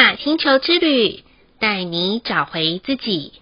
雅星球之旅，带你找回自己。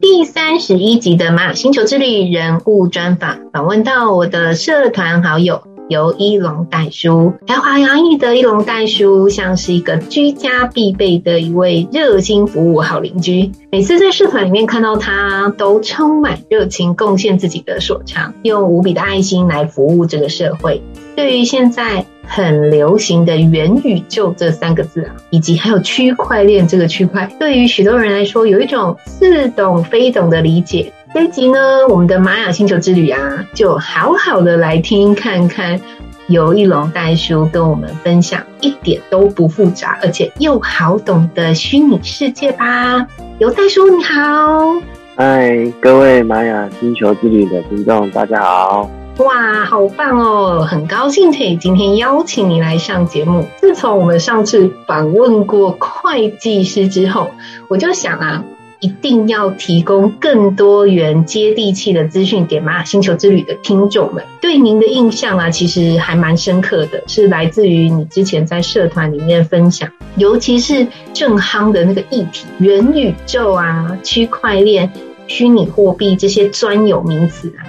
第三十一集的玛雅星球之旅人物专访，访问到我的社团好友。由一龙代书，才华洋溢的一龙代书，像是一个居家必备的一位热心服务好邻居。每次在社团里面看到他，都充满热情，贡献自己的所长，用无比的爱心来服务这个社会。对于现在很流行的元宇宙这三个字啊，以及还有区块链这个区块，对于许多人来说，有一种似懂非懂的理解。这一集呢，我们的玛雅星球之旅啊，就好好的来听看看，由一龙大叔跟我们分享一点都不复杂，而且又好懂的虚拟世界吧。由大叔你好，嗨，各位玛雅星球之旅的听众，大家好。哇，好棒哦！很高兴可以今天邀请你来上节目。自从我们上次访问过会计师之后，我就想啊。一定要提供更多元、接地气的资讯给玛雅星球之旅的听众们。对您的印象啊，其实还蛮深刻的，是来自于你之前在社团里面分享，尤其是正夯的那个议题——元宇宙啊、区块链、虚拟货币这些专有名词啊。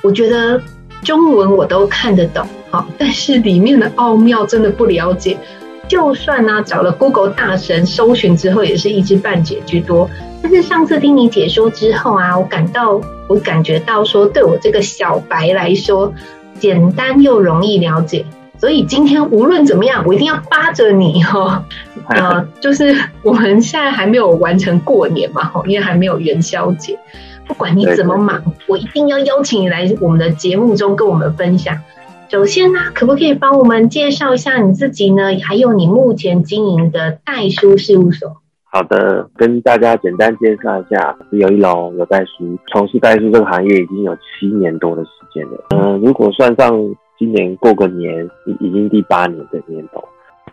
我觉得中文我都看得懂，好，但是里面的奥妙真的不了解。就算呢、啊，找了 Google 大神搜寻之后，也是一知半解居多。但是上次听你解说之后啊，我感到，我感觉到说，对我这个小白来说，简单又容易了解。所以今天无论怎么样，我一定要扒着你哈。呃，就是我们现在还没有完成过年嘛，因为还没有元宵节。不管你怎么忙，我一定要邀请你来我们的节目中跟我们分享。首先呢，可不可以帮我们介绍一下你自己呢？还有你目前经营的代书事务所。好的，跟大家简单介绍一下，是由伊隆有代书，从事代书这个行业已经有七年多的时间了。嗯、呃，如果算上今年过个年，已已经第八年的年头。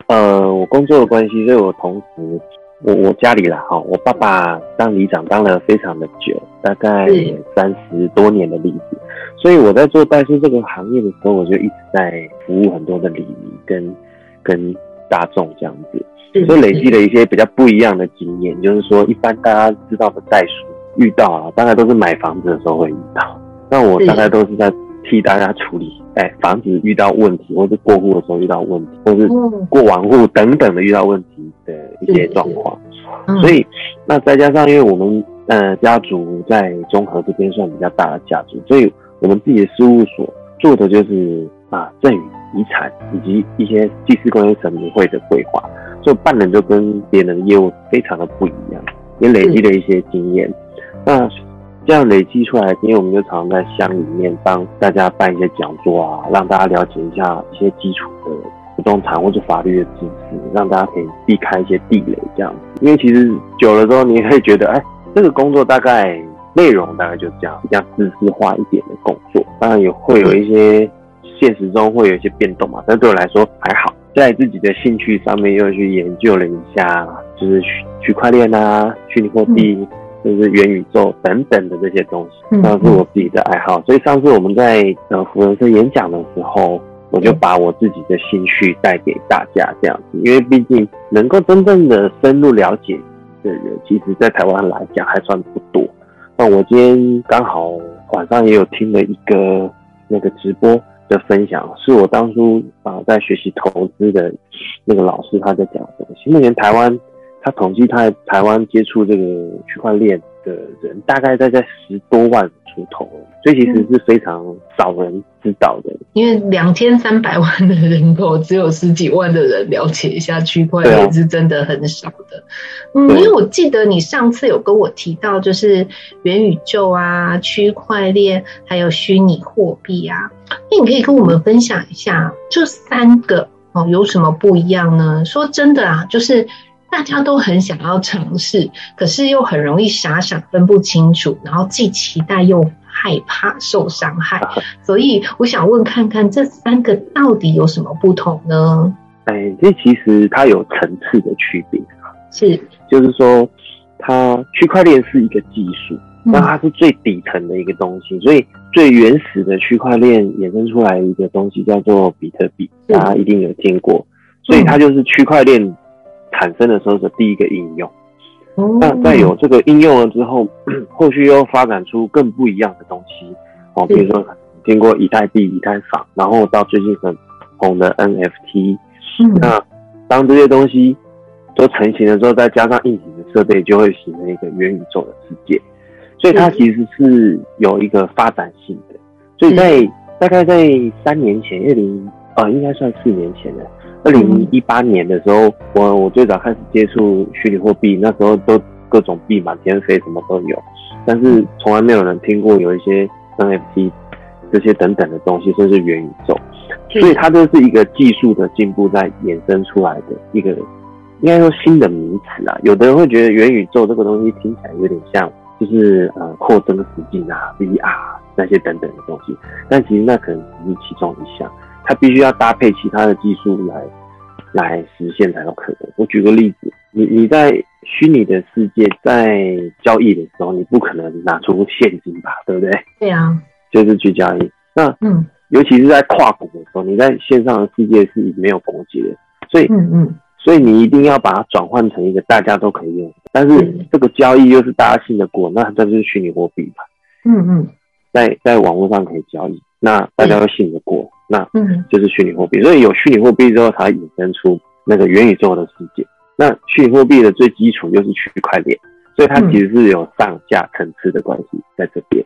呃，我工作的关系，所以我同时，我我家里啦，哈，我爸爸当里长当了非常的久，大概三十多年的例子。所以我在做代书这个行业的时候，我就一直在服务很多的里民跟跟大众这样子，所以累积了一些比较不一样的经验。就是说，一般大家知道的代书遇到啊，大概都是买房子的时候会遇到，那我大概都是在替大家处理，哎，房子遇到问题，或是过户的时候遇到问题，或是过完户等等的遇到问题的一些状况。所以，那再加上因为我们呃家族在中和这边算比较大的家族，所以。我们自己的事务所做的就是啊，赠与遗产以及一些祭祀公业神明会的规划，所以办人就跟别人的业务非常的不一样，也累积了一些经验。那这样累积出来因为，我们就常常在乡里面帮大家办一些讲座啊，让大家了解一下一些基础的不动产或者法律的知识，让大家可以避开一些地雷这样子。因为其实久了之后，你也会觉得，哎，这个工作大概。内容大概就这样，比较知识化一点的工作，当然也会有一些现实中会有一些变动嘛，但对我来说还好。在自己的兴趣上面又去研究了一下，就是区块链啊、虚拟货币，就是元宇宙等等的这些东西，那是我自己的爱好。所以上次我们在呃福人社演讲的时候，我就把我自己的兴趣带给大家这样子，因为毕竟能够真正的深入了解的人，其实在台湾来讲还算不多。那我今天刚好晚上也有听了一个那个直播的分享，是我当初啊在学习投资的那个老师他在讲的东西。目前台湾他统计他在台湾接触这个区块链的人大概在在十多万出头，所以其实是非常少人知道的。因为两千三百万的人口，只有十几万的人了解一下区块链，是真的很少的。嗯，因为我记得你上次有跟我提到，就是元宇宙啊、区块链还有虚拟货币啊，那你可以跟我们分享一下这三个哦有什么不一样呢？说真的啊，就是。大家都很想要尝试，可是又很容易傻傻分不清楚，然后既期待又害怕受伤害，所以我想问看看这三个到底有什么不同呢？哎，这其实它有层次的区别，是，就是说它区块链是一个技术，那它是最底层的一个东西，所以最原始的区块链衍生出来一个东西叫做比特币，大家一定有听过。所以它就是区块链产生的时候的第一个应用。嗯、那在有这个应用了之后，后续又发展出更不一样的东西哦，比如说经过以太币、以太坊，然后到最近很红的 NFT。嗯、那当这些东西都成型了之后，再加上硬体的设备，就会形成一个元宇宙的世界。所以它其实是有一个发展性的。所以在大概在三年前，二零呃，应该算四年前的二零一八年的时候，我我最早开始接触虚拟货币，那时候都各种币满天飞，什么都有，但是从来没有人听过有一些 NFT 这些等等的东西，甚至元宇宙。所以它这是一个技术的进步在衍生出来的一个，应该说新的名词啊。有的人会觉得元宇宙这个东西听起来有点像。就是呃扩增实境啊，VR 那些等等的东西，但其实那可能只是其中一项，它必须要搭配其他的技术来来实现才有可能。我举个例子，你你在虚拟的世界在交易的时候，你不可能拿出现金吧，对不对？对啊，就是去交易。那嗯，尤其是在跨国的时候，你在线上的世界是没有国界的，所以嗯嗯。所以你一定要把它转换成一个大家都可以用，但是这个交易又是大家信得过，那这就是虚拟货币嘛。嗯嗯，在在网络上可以交易，那大家都信得过，那嗯就是虚拟货币。所以有虚拟货币之后，才衍生出那个元宇宙的世界。那虚拟货币的最基础就是区块链，所以它其实是有上下层次的关系在这边。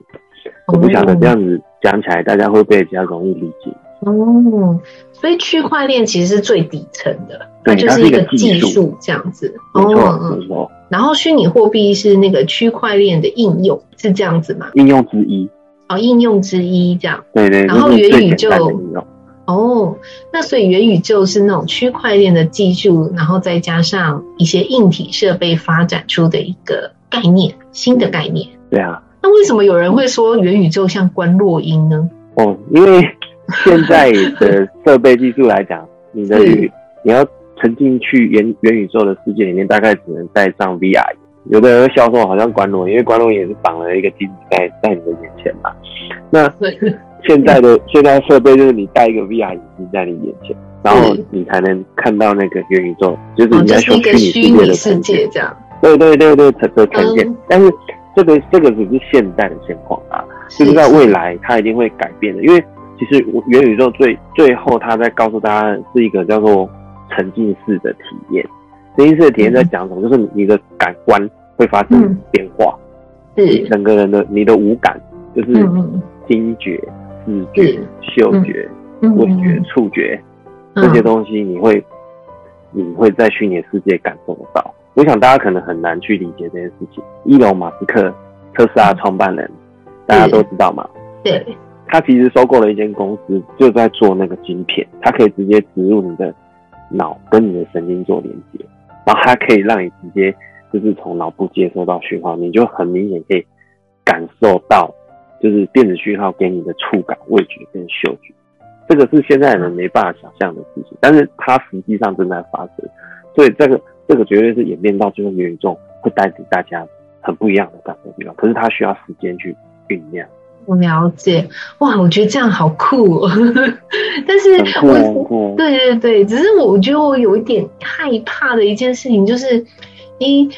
我不晓得这样子讲起来，大家会不会比较容易理解？哦，所以区块链其实是最底层的。它就是一个技术这样子，没错没错。然后虚拟货币是那个区块链的应用，是这样子吗？应用之一。哦，应用之一这样。对对。然后元宇宙。哦，那所以元宇宙是那种区块链的技术，然后再加上一些硬体设备发展出的一个概念，新的概念。对啊。那为什么有人会说元宇宙像关落音呢？哦，因为现在的设备技术来讲，你的 你要。沉浸去元元宇宙的世界里面，大概只能戴上 VR。有的人会笑说，好像关龙，因为关龙也是绑了一个金子在在你的眼前嘛。那现在的现在设备就是你戴一个 VR 眼镜在你眼前，然后你才能看到那个元宇宙，就是你在说虚拟世界的世界这样。对对对对，的呈现。但是这个这个只是现在的现况啊，就是在未来它一定会改变的，因为其实元宇宙最最后它在告诉大家是一个叫做。沉浸式的体验，沉浸式的体验在讲什么？就是你的感官会发生变化，是整个人的你的五感，就是听觉、视觉、嗅觉、味觉、触觉这些东西，你会你会在虚拟世界感受得到。我想大家可能很难去理解这件事情。伊隆马斯克，特斯拉创办人，大家都知道嘛？对，他其实收购了一间公司，就在做那个晶片，它可以直接植入你的。脑跟你的神经做连接，然后它可以让你直接就是从脑部接收到讯号，你就很明显可以感受到，就是电子讯号给你的触感、味觉跟嗅觉，这个是现在人没办法想象的事情，但是它实际上正在发生，所以这个这个绝对是演变到最后元宇宙会带给大家很不一样的感受地方，可是它需要时间去酝酿。我了解，哇，我觉得这样好酷哦。但是我，对对对，只是我觉得我有一点害怕的一件事情就是，你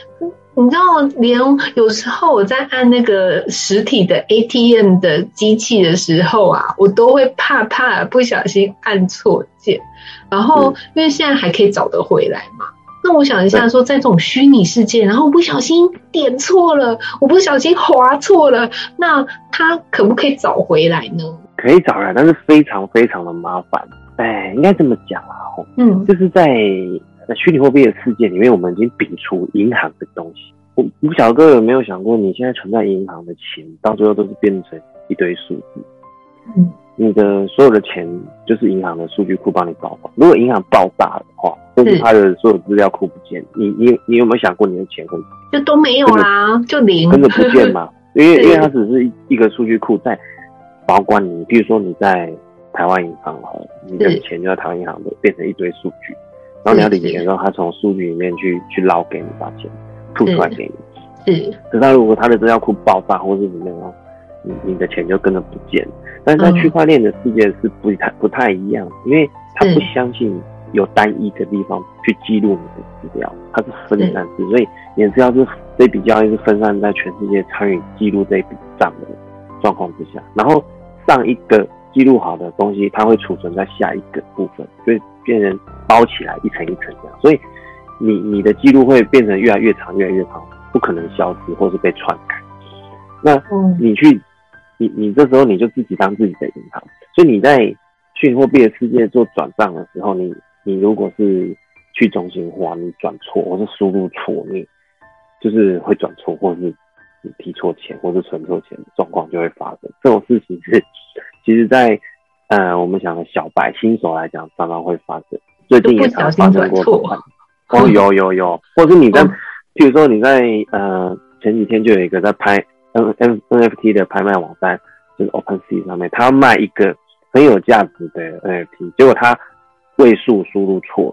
你知道，连有时候我在按那个实体的 ATM 的机器的时候啊，我都会怕怕不小心按错键，然后因为现在还可以找得回来嘛。那我想一下，说在这种虚拟世界，然后我不小心点错了，我不小心划错了，那他可不可以找回来呢？可以找回来，但是非常非常的麻烦。哎，应该这么讲啊，嗯，就是在虚拟货币的世界里面，我们已经摒除银行的东西。我不晓得各位有没有想过，你现在存在银行的钱，到最后都是变成一堆数字。嗯。你的所有的钱就是银行的数据库帮你保管。如果银行爆炸的话，或是它的所有资料库不见，你你你有没有想过你的钱会就都没有啦，就零，真的不见嘛？因为因为它只是一个数据库在保管你。比如说你在台湾银行哈，你的钱就在台湾银行的变成一堆数据，然后你要领钱的时候，他从数据里面去去捞给你把钱吐出来给你。是，可是他如果他的资料库爆炸或是怎么样，你你的钱就跟着不见。但是在区块链的世界是不太不太一样，因为他不相信有单一的地方去记录你的资料，它是分散式，所以你的资料是这笔交易是分散在全世界参与记录这笔账的状况之下，然后上一个记录好的东西，它会储存在下一个部分，所以变成包起来一层一层这样，所以你你的记录会变成越来越长，越来越长，不可能消失或是被篡改。那你去，你你这时候你就自己当自己的银行，所以你在虚拟货币的世界做转账的时候，你你如果是去中心化，你转错或是输入错，你就是会转错，或者是你提错钱，或是存错钱的状况就会发生。这种事情是，其实在呃我们讲的小白新手来讲，常常会发生。最近也常发生过。哦，有有有，或是你在，譬如说你在呃前几天就有一个在拍。N N NFT 的拍卖网站就是 OpenSea 上面，他要卖一个很有价值的 NFT，结果他位数输入错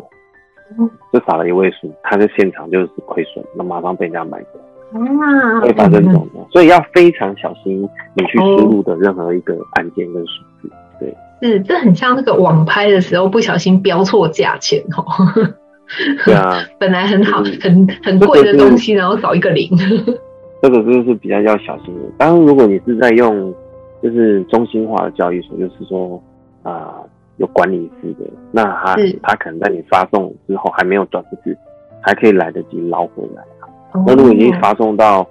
了，就少了一位数，他在现场就是亏损，那马上被人家买走。啊，会发生这种的，所以要非常小心你去输入的任何一个按键跟数字。对，是这很像那个网拍的时候不小心标错价钱哦。对啊，本来很好、很很贵的东西，然后少一个零。这个就是比较要小心的。当然，如果你是在用就是中心化的交易所，就是说啊、呃、有管理式的，那他他可能在你发送之后还没有转出去，还可以来得及捞回来。哦、那如果已经发送到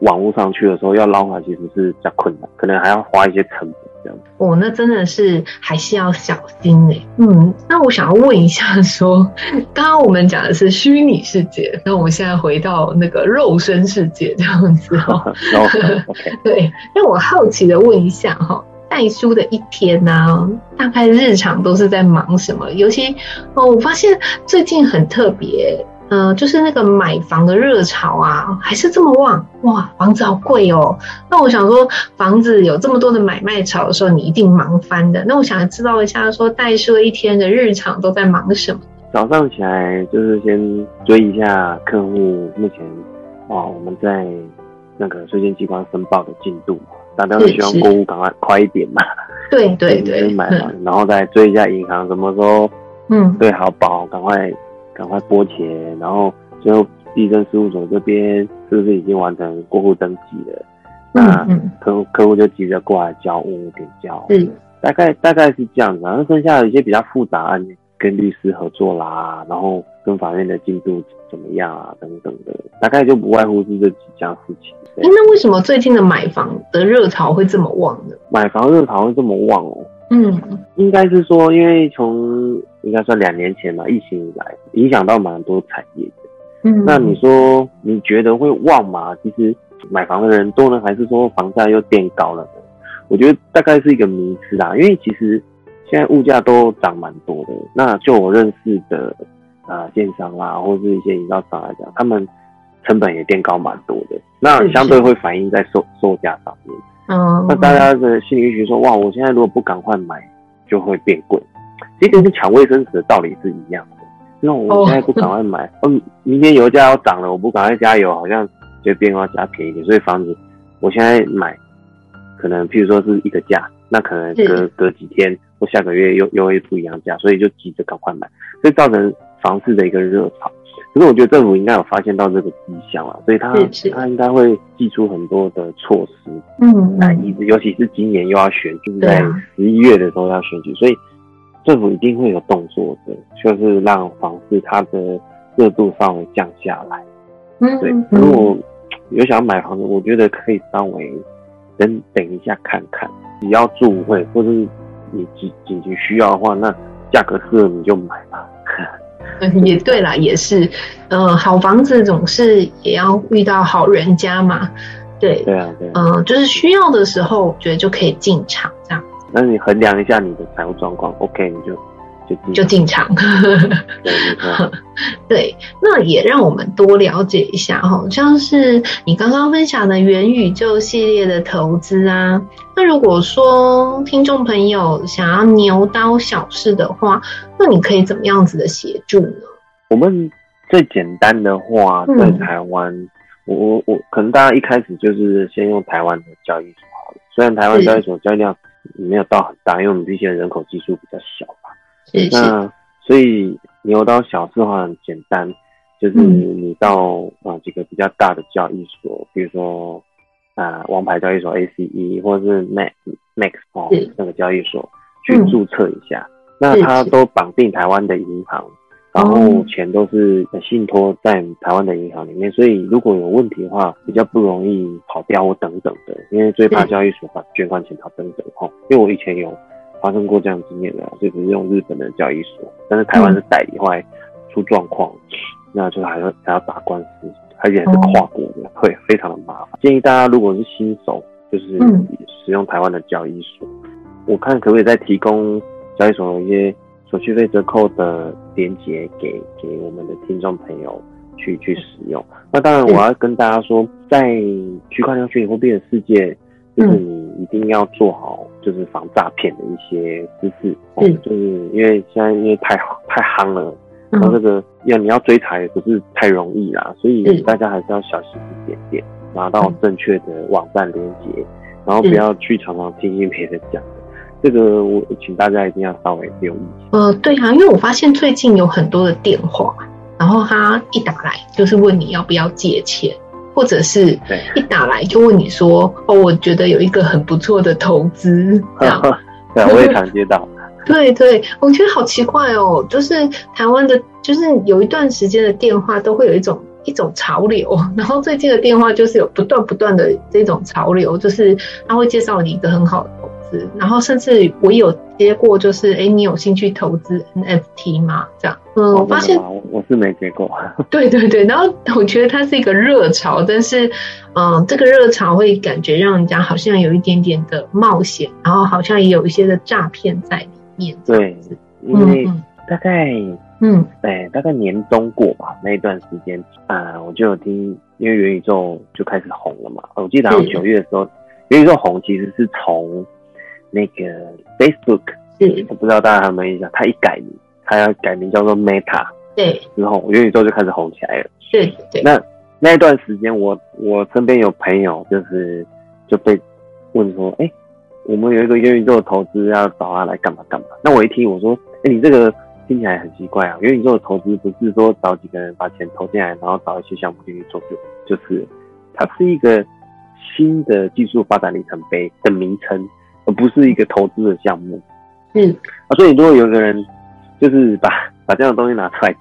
网络上去的时候，要捞回来其实是比较困难，可能还要花一些成本。哦，那真的是还是要小心呢。嗯，那我想要问一下，说刚刚我们讲的是虚拟世界，那我们现在回到那个肉身世界这样子 哈。对，那我好奇的问一下哈，带书的一天呢、啊，大概日常都是在忙什么？尤其哦，我发现最近很特别。嗯、呃，就是那个买房的热潮啊，还是这么旺哇！房子好贵哦。那我想说，房子有这么多的买卖潮的时候，你一定忙翻的。那我想知道一下说，说代书一天的日常都在忙什么？早上起来就是先追一下客户目前哦，我们在那个税捐机关申报的进度嘛，大家都希望过户赶快快一点嘛。对 对对，买房，嗯、然后再追一下银行什么时候嗯对好保，赶快。赶快拨钱，然后最后地政事务所这边是不是已经完成过户登记了？那客户客户就急着过来交屋点交，嗯，大概大概是这样子。然后剩下的一些比较复杂案件，跟律师合作啦，然后跟法院的进度怎么样啊，等等的，大概就不外乎是这几件事情。那为什么最近的买房的热潮会这么旺呢？买房热潮会这么旺哦？嗯，应该是说，因为从应该算两年前嘛，疫情以来影响到蛮多产业的。嗯，那你说你觉得会旺吗？其实买房的人多呢，还是说房价又变高了呢？我觉得大概是一个迷思啦。因为其实现在物价都涨蛮多的。那就我认识的啊，电商啊，或是一些营销商来讲，他们成本也变高蛮多的。那相对会反映在售售价上面。嗯，那大家的心理预期说，哇，我现在如果不赶快买，就会变贵。其实跟抢卫生纸的道理是一样的。那我现在不赶快买，嗯，明天油价要涨了，我不赶快加油，好像就变要加便宜点。所以房子，我现在买，可能譬如说是一个价，那可能隔隔几天或下个月又又会不一样价，所以就急着赶快买，所以造成房市的一个热潮。可是我觉得政府应该有发现到这个迹象了，所以他他应该会祭出很多的措施，嗯，来抑制，尤其是今年又要选举，就是在十一月的时候要选举，所以政府一定会有动作的，就是让房市它的热度稍微降下来。嗯，对，如果有想要买房子，我觉得可以稍微等等一下看看，你要住会或者是你紧紧急需要的话，那价格适合你就买吧。也对啦，也是，嗯、呃，好房子总是也要遇到好人家嘛，对，对啊，对，嗯、呃，就是需要的时候，我觉得就可以进场这样。那你衡量一下你的财务状况，OK，你就。就进场，对，那也让我们多了解一下哈，像是你刚刚分享的元宇宙系列的投资啊。那如果说听众朋友想要牛刀小试的话，那你可以怎么样子的协助呢？我们最简单的话，在台湾，嗯、我我我可能大家一开始就是先用台湾的交易所好了。虽然台湾交易所交易量没有到很大，因为我们这些人口基数比较小。那所以牛刀小试的话很简单，就是你到啊几个比较大的交易所，比如说啊王牌交易所 ACE 或者是 Max Max 哦那个交易所去注册一下，那它都绑定台湾的银行。然后钱都是信托在台湾的银行里面，所以如果有问题的话，比较不容易跑掉或等等的，因为最怕交易所把捐款潜逃等等哈。因为我以前有发生过这样经验的，就只是用日本的交易所，但是台湾是代理，后来出状况，那就还要还要打官司，而且还是跨国的，会非常的麻烦。建议大家如果是新手，就是使用台湾的交易所，我看可不可以再提供交易所的一些。手续费折扣的连结给给我们的听众朋友去去使用。那当然，我要跟大家说，在区块链虚拟货币的世界，就是你一定要做好就是防诈骗的一些知识。嗯，就是因为现在因为太太夯了，然后这个要你要追查也不是太容易啦，所以大家还是要小心一点点，拿到正确的网站连接，然后不要去常常听听别人讲。这个我请大家一定要稍微留意。呃，对啊，因为我发现最近有很多的电话，然后他一打来就是问你要不要借钱，或者是一打来就问你说，哦，我觉得有一个很不错的投资，这样。对，我也常接到。对对，我觉得好奇怪哦，就是台湾的，就是有一段时间的电话都会有一种一种潮流，然后最近的电话就是有不断不断的这种潮流，就是他会介绍你一个很好的投资。然后甚至我有接过，就是哎，你有兴趣投资 NFT 吗？这样，嗯，我发现我是没接过。对对对，然后我觉得它是一个热潮，但是，嗯，这个热潮会感觉让人家好像有一点点的冒险，然后好像也有一些的诈骗在里面。对，因为大概，嗯，对，大概年中过吧，那一段时间啊，我就有听，因为元宇宙就开始红了嘛。我记得好像九月的时候，元宇宙红其实是从。那个 Facebook，嗯，我不知道大家有没有印象，它一改名，它要改名叫做 Meta，对，然后元宇宙就开始红起来了。对对。那那一段时间，我我身边有朋友就是就被问说，哎、欸，我们有一个元宇宙的投资要找他来干嘛干嘛。那我一听我说，哎、欸，你这个听起来很奇怪啊，元宇宙的投资不是说找几个人把钱投进来，然后找一些项目进去做就就是，它是一个新的技术发展里程碑的名称。而不是一个投资的项目，嗯啊，所以如果有个人就是把把这样的东西拿出来讲，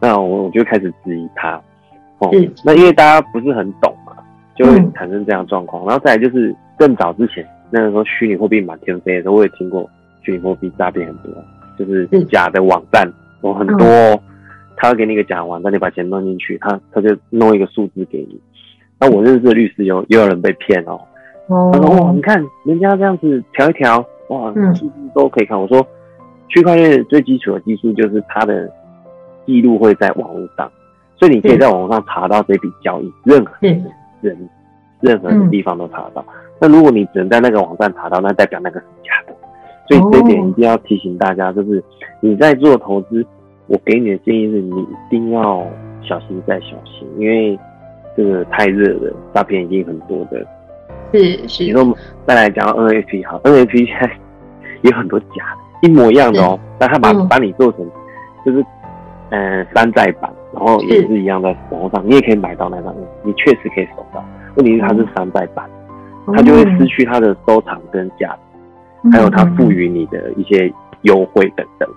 那我我就开始质疑他，哦，嗯、那因为大家不是很懂嘛，就会产生这样状况。嗯、然后再来就是更早之前那个时候虚拟货币满天飞的时候，我也听过虚拟货币诈骗很多，就是假的网站有、嗯、很多，他会给你一个假的网站，你把钱弄进去，他他就弄一个数字给你。那我认识的律师有也有人被骗哦。他说：“哇，你看人家这样子调一调，哇，数字都可以看。”我说：“区块链最基础的技术就是它的记录会在网络上，所以你可以在网络上查到这笔交易，任何人、任何的地方都查得到。那如果你只能在那个网站查到，那代表那个是假的。所以这一点一定要提醒大家，就是你在做投资，我给你的建议是你一定要小心再小心，因为这个太热了，诈骗已经很多的。”是是，你说再来讲 NFT 哈，NFT 现在有很多假的，一模一样的哦，但他把把你做成就是嗯山寨版，然后也是。一样在网上，你也可以买到那张，你确实可以收到。问题是它是山寨版，它就会失去它的收藏跟价值，还有它赋予你的一些优惠等等，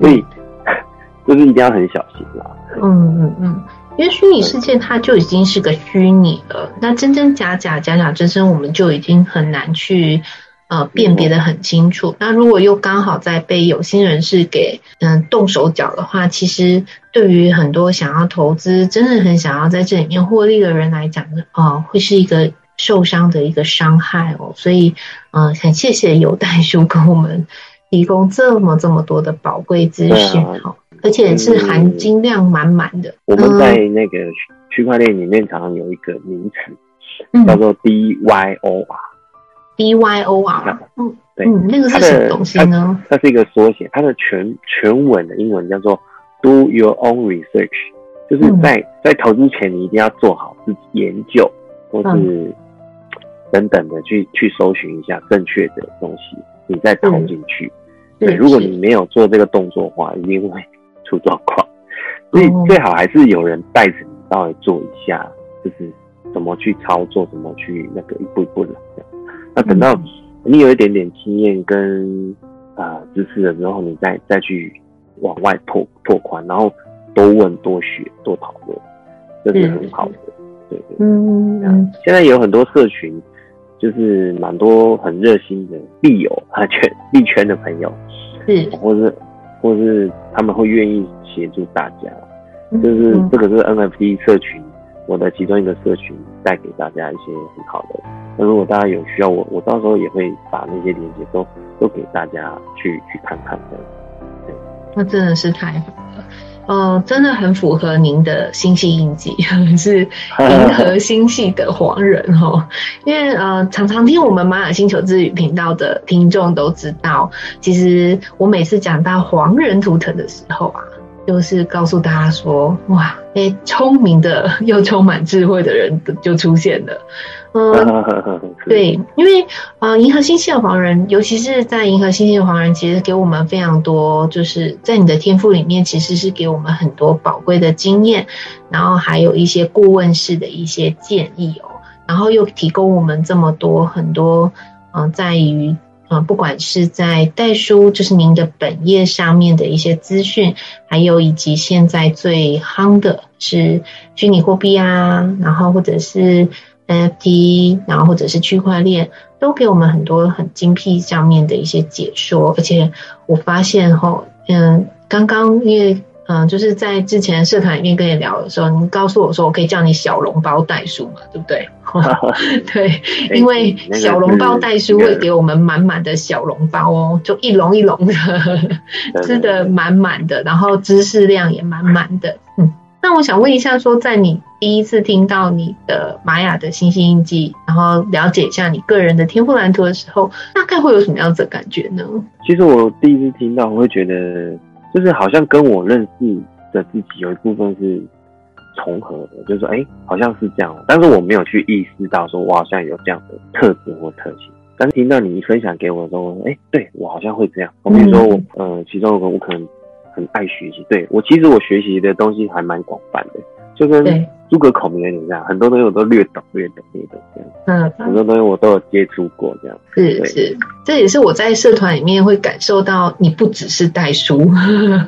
所以 就是一定要很小心啦。嗯嗯嗯。因为虚拟世界它就已经是个虚拟了，那真真假假、假假真真，我们就已经很难去呃辨别的很清楚。那如果又刚好在被有心人士给嗯、呃、动手脚的话，其实对于很多想要投资、真的很想要在这里面获利的人来讲呢，啊、呃，会是一个受伤的一个伤害哦。所以，嗯、呃，很谢谢有代叔给我们提供这么这么多的宝贵资讯哈。而且是含金量满满的、嗯。我们在那个区块链里面常常有一个名词，嗯、叫做 DYOR。DYOR，嗯，对，嗯，那个是什么东西呢？它，它是一个缩写，它的全全文的英文叫做 Do Your Own Research，就是在、嗯、在投资前你一定要做好自己研究，或是等等的去去搜寻一下正确的东西，你再投进去。对，如果你没有做这个动作的话，一定会出状况。所以最好还是有人带着你稍微做一下，就是怎么去操作，怎么去那个一步一步来。那等到你有一点点经验跟啊、呃、知识了之后，你再再去往外拓拓宽，然后多问多学多讨论，这是很好的。对对，嗯嗯。现在有很多社群，就是蛮多很热心的币友啊圈币圈的朋友，是，或是或是他们会愿意。协助大家，就是这个是 NFT 社群，我的其中一个社群带给大家一些很好的。那如果大家有需要我，我到时候也会把那些链接都都给大家去去看看的。对，那真的是太好了，呃，真的很符合您的星系印记，是银河星系的黄人哦。因为呃，常常听我们玛雅星球之旅频道的听众都知道，其实我每次讲到黄人图腾的时候啊。就是告诉大家说，哇，哎、聪明的又充满智慧的人就出现了。嗯，对，因为呃，银河星系的黄人，尤其是在银河星系的黄人，其实给我们非常多，就是在你的天赋里面，其实是给我们很多宝贵的经验，然后还有一些顾问式的一些建议哦，然后又提供我们这么多很多，嗯、呃，在于。啊，不管是在代书，就是您的本业上面的一些资讯，还有以及现在最夯的是虚拟货币啊，然后或者是 NFT，然后或者是区块链，都给我们很多很精辟上面的一些解说。而且我发现哈，嗯，刚刚因为。嗯，就是在之前社团里面跟你聊的时候，你告诉我说我可以叫你小笼包袋鼠嘛，对不对？对，因为小笼包袋鼠会给我们满满的小笼包哦，就一笼一笼的，吃的满满的，然后知识量也满满的。嗯，那我想问一下，说在你第一次听到你的玛雅的星星印记，然后了解一下你个人的天赋蓝图的时候，大概会有什么样子的感觉呢？其实我第一次听到，我会觉得。就是好像跟我认识的自己有一部分是重合的，就是说，哎、欸，好像是这样，但是我没有去意识到说，我好像有这样的特质或特性。但是听到你分享给我的时候，哎、欸，对我好像会这样。我比如说，我呃，其中一个我可能很爱学习，对我其实我学习的东西还蛮广泛的，就跟诸葛孔明有点像，很多东西我都略懂、略懂、略懂这样。嗯，很多东西我都有接触过，这样。是是，这也是我在社团里面会感受到，你不只是带书，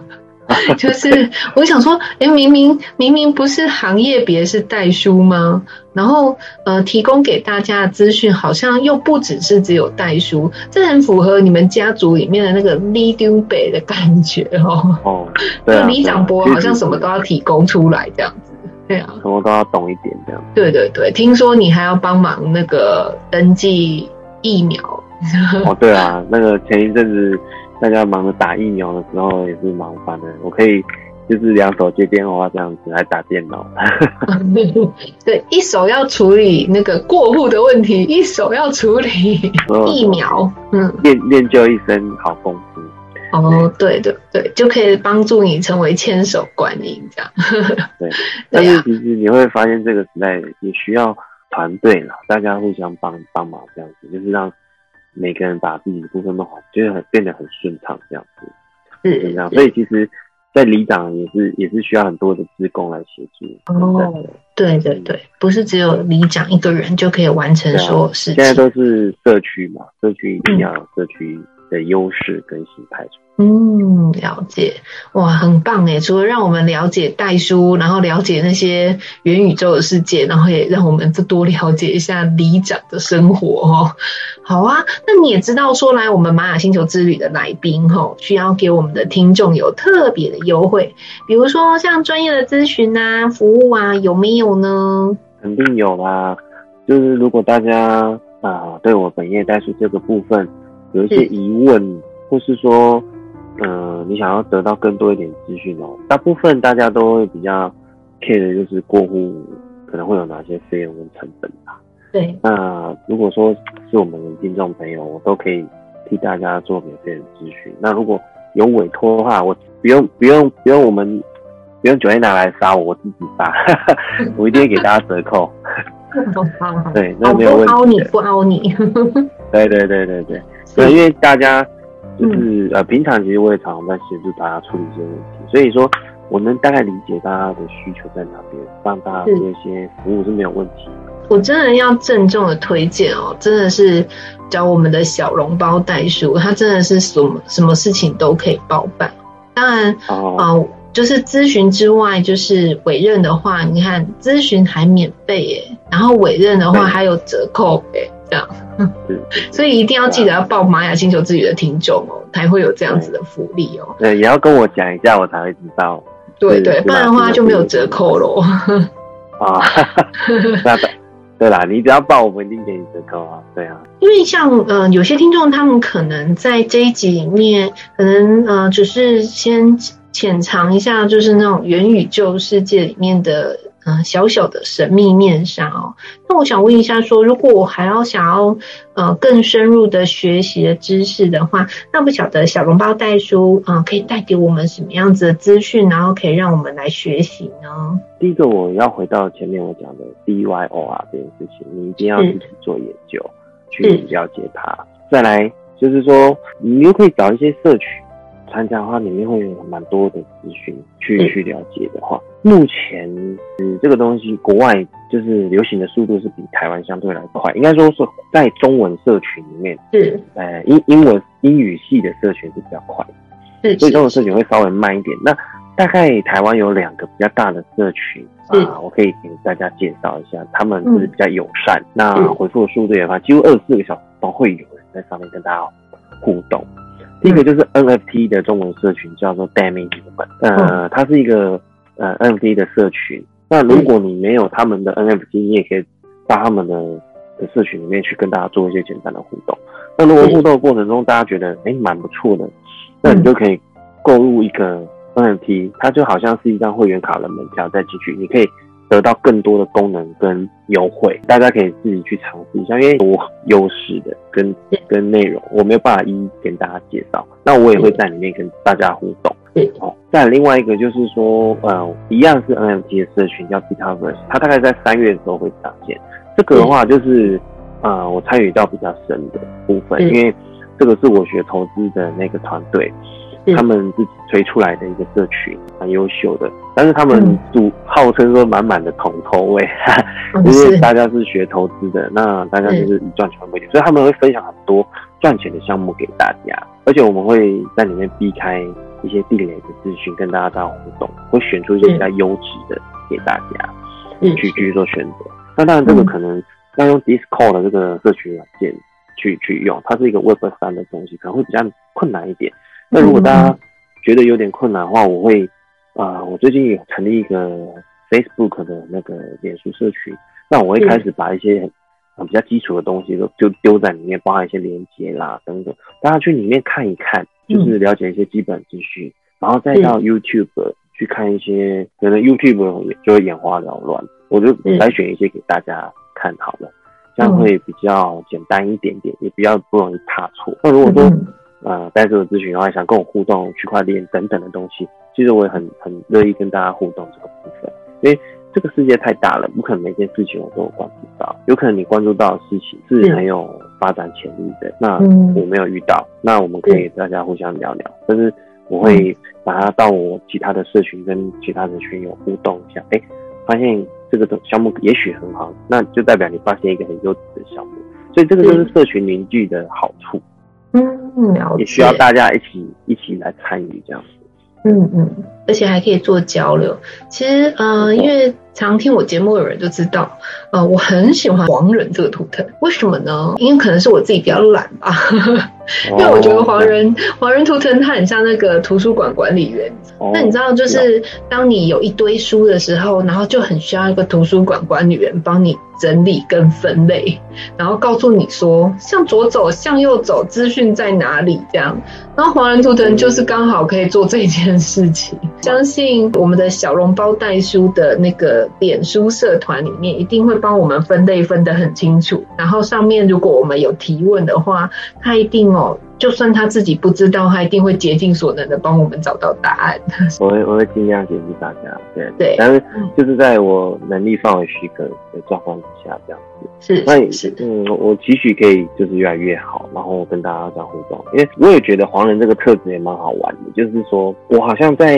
就是我想说，哎、欸，明明明明不是行业别是代书吗？然后呃，提供给大家的资讯好像又不只是只有代书，这很符合你们家族里面的那个里长伯的感觉哦。哦，对、啊，李长伯好像什么都要提供出来这样子。对啊，什么都要懂一点这样。对对对，听说你还要帮忙那个登记疫苗。哦，对啊，那个前一阵子大家忙着打疫苗的时候也是忙翻的。我可以就是两手接电话这样子来打电脑。对，一手要处理那个过户的问题，一手要处理 疫苗。嗯，练练就一身好功夫。哦，对对对，就可以帮助你成为千手观音这样。对，但是其实你会发现这个时代也需要团队了，大家互相帮帮忙这样子，就是让每个人把自己的部分弄好，就是很变得很顺畅这样子。是这样，所以其实，在里长也是也是需要很多的职工来协助。哦，对对对，不是只有里长一个人就可以完成所有事情。现在都是社区嘛，社区一定要有社区的优势跟形态。嗯，了解，哇，很棒诶！除了让我们了解代书，然后了解那些元宇宙的世界，然后也让我们再多了解一下里长的生活哦。好啊，那你也知道说，来我们玛雅星球之旅的来宾吼，需要给我们的听众有特别的优惠，比如说像专业的咨询啊、服务啊，有没有呢？肯定有啦，就是如果大家啊对我本业代书这个部分有一些疑问，或是说。嗯，你想要得到更多一点资讯哦。大部分大家都会比较 care 的就是过户可能会有哪些费用跟成本吧。对。那如果说是我们的听众朋友，我都可以替大家做免费的咨询。那如果有委托的话，我不用不用不用我们不用 Joanna 来杀我，我自己杀，我一定会给大家折扣。对，那没有问题。不凹你，不凹你。对对对对对，对，因为大家。就是呃，平常其实我也常常在协助大家处理这些问题，所以说我能大概理解大家的需求在哪边，让大家这些服务是没有问题。我真的要郑重的推荐哦，真的是找我们的小笼包代书，他真的是什么什么事情都可以包办。当然，哦、呃，就是咨询之外，就是委任的话，你看咨询还免费耶，然后委任的话还有折扣诶，这样。所以一定要记得要报玛雅星球之旅的听众哦，才会有这样子的福利哦。对，也要跟我讲一下，我才会知道。对对，不然的话就没有折扣喽。啊，那对啦，你只要报，我们一定给你折扣啊。对啊，因为像呃有些听众，他们可能在这一集里面，可能呃只是先浅尝一下，就是那种元宇宙世界里面的。嗯，小小的神秘面纱哦，那我想问一下说，说如果我还要想要呃更深入的学习的知识的话，那不晓得小笼包袋书啊、呃，可以带给我们什么样子的资讯，然后可以让我们来学习呢？第一个，我要回到前面我讲的 DYOR 这件事情，你一定要自己做研究，去了解它。再来就是说，你又可以找一些社群。参加的话，里面会有蛮多的资讯去去了解的话，目前嗯这个东西国外就是流行的速度是比台湾相对来快，应该说是在中文社群里面，是呃英英文英语系的社群是比较快的，所以中文社群会稍微慢一点。那大概台湾有两个比较大的社群啊，我可以给大家介绍一下，他们是比较友善，那回复的速度也快，几乎二十四个小时都会有人在上面跟大家互动。第一个就是 NFT 的中文社群，叫做 Damage 呃，它是一个呃 NFT 的社群。那如果你没有他们的 NFT，你也可以到他们的的社群里面去跟大家做一些简单的互动。那如果互动的过程中大家觉得哎蛮不错的，那你就可以购入一个 NFT，它就好像是一张会员卡的门票再进去，你可以。得到更多的功能跟优惠，大家可以自己去尝试一下，因为多优势的跟跟内容，我没有办法一一跟大家介绍。那我也会在里面跟大家互动。好，再另外一个就是说，呃，一样是 NFT 的社群叫 Bitaverse，它大概在三月的时候会上线。这个的话就是，呃，我参与到比较深的部分，因为这个是我学投资的那个团队。他们自己推出来的一个社群，蛮优秀的，但是他们主号称说满满的铜臭味，因为大家是学投资的，那大家就是以赚钱为目的，所以他们会分享很多赚钱的项目给大家，而且我们会在里面避开一些地雷的资讯，跟大家大家互动，会选出一些比较优质的给大家去去做选择。那当然这个可能要用 Discord 的这个社群软件去去用，它是一个 Web 三的东西，可能会比较困难一点。那如果大家觉得有点困难的话，我会啊、呃，我最近有成立一个 Facebook 的那个脸书社群，那我会开始把一些比较基础的东西都就丢在里面，包含一些连接啦等等，大家去里面看一看，就是了解一些基本资讯，然后再到 YouTube 去看一些，可能 YouTube 就会眼花缭乱，我就筛选一些给大家看好了，这样会比较简单一点点，也比较不容易踏错。那如果说呃，带这个咨询的话，想跟我互动区块链等等的东西，其实我也很很乐意跟大家互动这个部分，因为这个世界太大了，不可能每件事情我都有关注到，有可能你关注到的事情是很有发展潜力的，那我没有遇到，那我们可以大家互相聊聊，但是我会把它到我其他的社群跟其他的群友互动一下，哎、欸，发现这个项目也许很好，那就代表你发现一个很优质的项目，所以这个就是社群凝聚的好处。嗯，了解。也需要大家一起一起来参与这样子。嗯嗯，而且还可以做交流。其实，呃，因为常听我节目的人就知道，呃，我很喜欢黄人这个图腾。为什么呢？因为可能是我自己比较懒吧。因为我觉得黄人黄人图腾它很像那个图书馆管理员。那你知道，就是当你有一堆书的时候，然后就很需要一个图书馆管理员帮你整理跟分类，然后告诉你说向左走，向右走，资讯在哪里这样。然后黄人图腾就是刚好可以做这件事情。相信我们的小笼包代书的那个脸书社团里面，一定会帮我们分类分得很清楚。然后上面如果我们有提问的话，他一定哦。就算他自己不知道，他一定会竭尽所能的帮我们找到答案。我会我会尽量协助大家，对对，但是就是在我能力范围许可的状况之下，这样子。是，那也是，嗯，我期许可以就是越来越好，然后跟大家这样互动，因为我也觉得黄人这个特质也蛮好玩的，就是说我好像在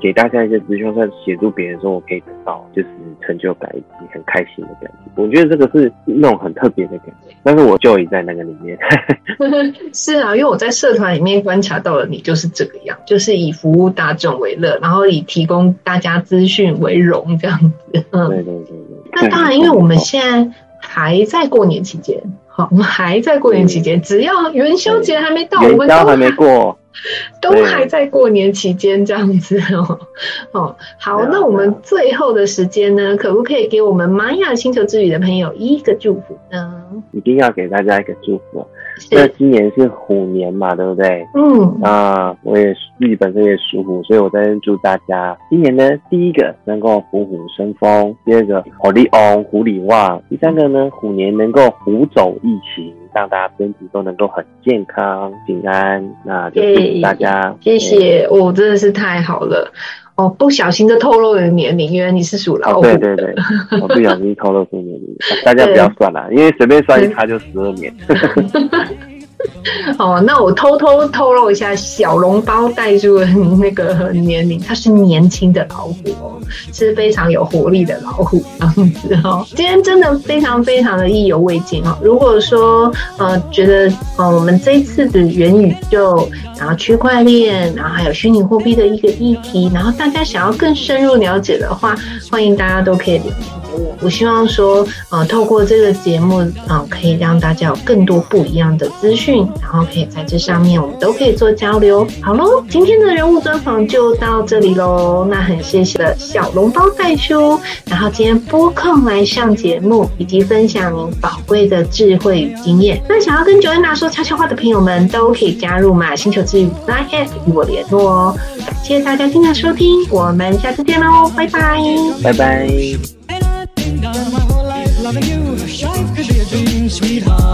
给大家一些资讯，在协助别人的时候，我可以得到就是成就感以及很开心的感觉。我觉得这个是那种很特别的感觉，但是我就已在那个里面。是啊，因为我在社团里面观察到了你就是这个样，就是以服务大众为乐，然后以提供大家资讯为荣这样子。嗯，对对对对。那当然，因为我们现在。还在过年期间，好，我们还在过年期间，只要元宵节还没到，我们都还没过，都还在过年期间这样子哦。哦，好，那我们最后的时间呢，可不可以给我们玛雅星球之旅的朋友一个祝福呢？一定要给大家一个祝福。那今年是虎年嘛，对不对？嗯。啊，我也自己本身也属虎，所以我在这祝大家今年呢，第一个能够虎虎生风，第二个虎力旺，虎里旺，第三个呢，虎年能够虎走疫情，让大家身体都能够很健康平安。那就祝大家，谢谢，我、哦、真的是太好了。哦，不小心就透露了年龄，原来你是属老虎。对对对，我不小心透露出年龄，大家不要算了，因为随便算一差就十二年。哦，那我偷偷透露一下小笼包袋鼠的那个年龄，它是年轻的老虎哦，是非常有活力的老虎样子哦。今天真的非常非常的意犹未尽哦。如果说呃觉得呃我们这一次的元宇宙，然后区块链，然后还有虚拟货币的一个议题，然后大家想要更深入了解的话，欢迎大家都可以留言。我希望说，呃，透过这个节目，啊、可以让大家有更多不一样的资讯，然后可以在这上面我们都可以做交流。好喽，今天的人物专访就到这里喽。那很谢谢的小笼包袋叔，然后今天拨空来上节目，以及分享您宝贵的智慧与经验。那想要跟 Joanna 说悄悄话的朋友们，都可以加入玛雅星球之旅 Line App 与我联络哦。感谢大家今天的收听，我们下次见喽，拜拜，拜拜。My whole life loving you. Life could be a dream, sweetheart.